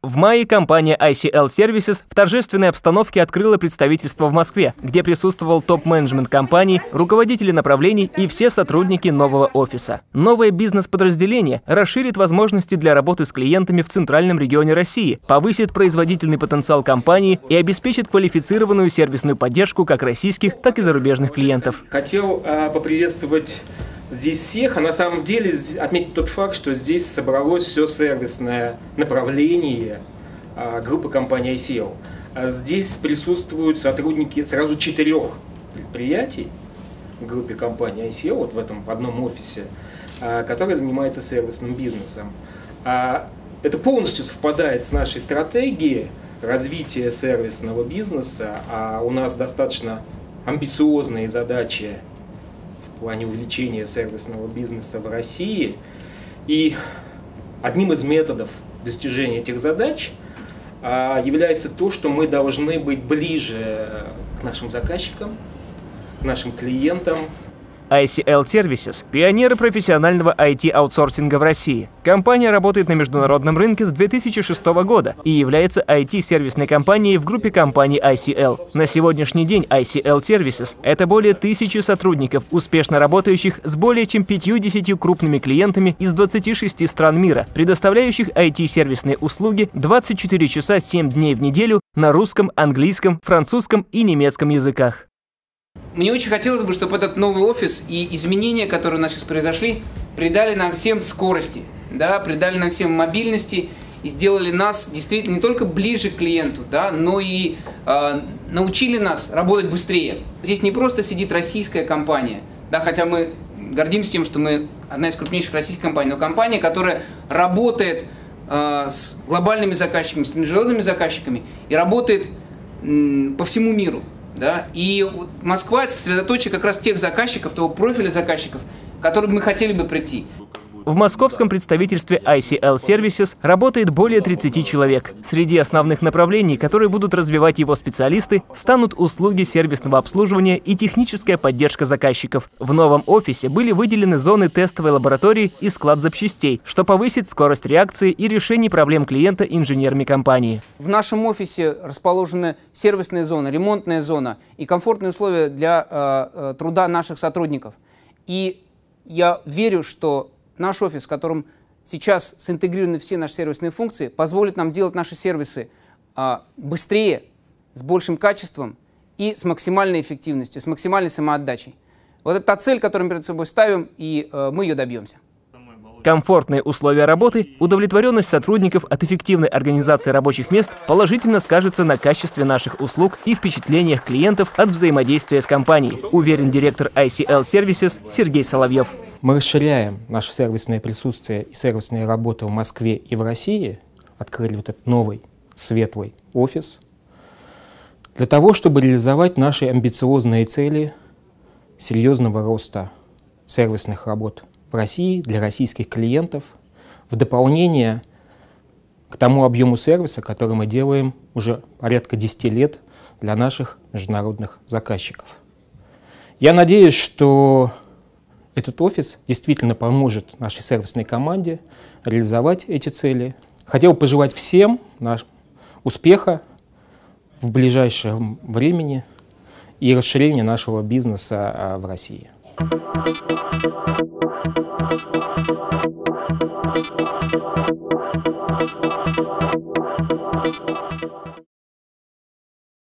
В мае компания ICL Services в торжественной обстановке открыла представительство в Москве, где присутствовал топ-менеджмент компании, руководители направлений и все сотрудники нового офиса. Новое бизнес-подразделение расширит возможности для работы с клиентами в центральном регионе России, повысит производительный потенциал компании и обеспечит квалифицированную сервисную поддержку как российских, так и зарубежных клиентов. Хотел э, поприветствовать здесь всех, а на самом деле отметить тот факт, что здесь собралось все сервисное направление а, группы компании ICL. А здесь присутствуют сотрудники сразу четырех предприятий в группе компании ICL, вот в этом в одном офисе, а, которые занимаются сервисным бизнесом. Это полностью совпадает с нашей стратегией развития сервисного бизнеса, а у нас достаточно амбициозные задачи в плане увеличения сервисного бизнеса в России. И одним из методов достижения этих задач а, является то, что мы должны быть ближе к нашим заказчикам, к нашим клиентам, ICL Services – пионеры профессионального IT-аутсорсинга в России. Компания работает на международном рынке с 2006 года и является IT-сервисной компанией в группе компаний ICL. На сегодняшний день ICL Services – это более тысячи сотрудников, успешно работающих с более чем 50 крупными клиентами из 26 стран мира, предоставляющих IT-сервисные услуги 24 часа 7 дней в неделю на русском, английском, французском и немецком языках. Мне очень хотелось бы, чтобы этот новый офис и изменения, которые у нас сейчас произошли, придали нам всем скорости, да, придали нам всем мобильности и сделали нас действительно не только ближе к клиенту, да, но и э, научили нас работать быстрее. Здесь не просто сидит российская компания, да, хотя мы гордимся тем, что мы одна из крупнейших российских компаний, но компания, которая работает э, с глобальными заказчиками, с международными заказчиками и работает э, по всему миру. Да? И Москва – это сосредоточие как раз тех заказчиков, того профиля заказчиков, к которым мы хотели бы прийти. В московском представительстве ICL Services работает более 30 человек. Среди основных направлений, которые будут развивать его специалисты, станут услуги сервисного обслуживания и техническая поддержка заказчиков. В новом офисе были выделены зоны тестовой лаборатории и склад запчастей, что повысит скорость реакции и решений проблем клиента инженерами компании. В нашем офисе расположены сервисная зона, ремонтная зона и комфортные условия для э, э труда наших сотрудников. И я верю, что наш офис, в котором сейчас синтегрированы все наши сервисные функции, позволит нам делать наши сервисы а, быстрее, с большим качеством и с максимальной эффективностью, с максимальной самоотдачей. Вот это та цель, которую мы перед собой ставим, и э, мы ее добьемся. Комфортные условия работы, удовлетворенность сотрудников от эффективной организации рабочих мест положительно скажется на качестве наших услуг и впечатлениях клиентов от взаимодействия с компанией, уверен директор ICL Services Сергей Соловьев. Мы расширяем наше сервисное присутствие и сервисные работы в Москве и в России, открыли вот этот новый светлый офис, для того, чтобы реализовать наши амбициозные цели серьезного роста сервисных работ в России для российских клиентов в дополнение к тому объему сервиса, который мы делаем уже порядка 10 лет для наших международных заказчиков. Я надеюсь, что этот офис действительно поможет нашей сервисной команде реализовать эти цели. Хотел пожелать всем наш успеха в ближайшем времени и расширения нашего бизнеса а, в России. Thank you.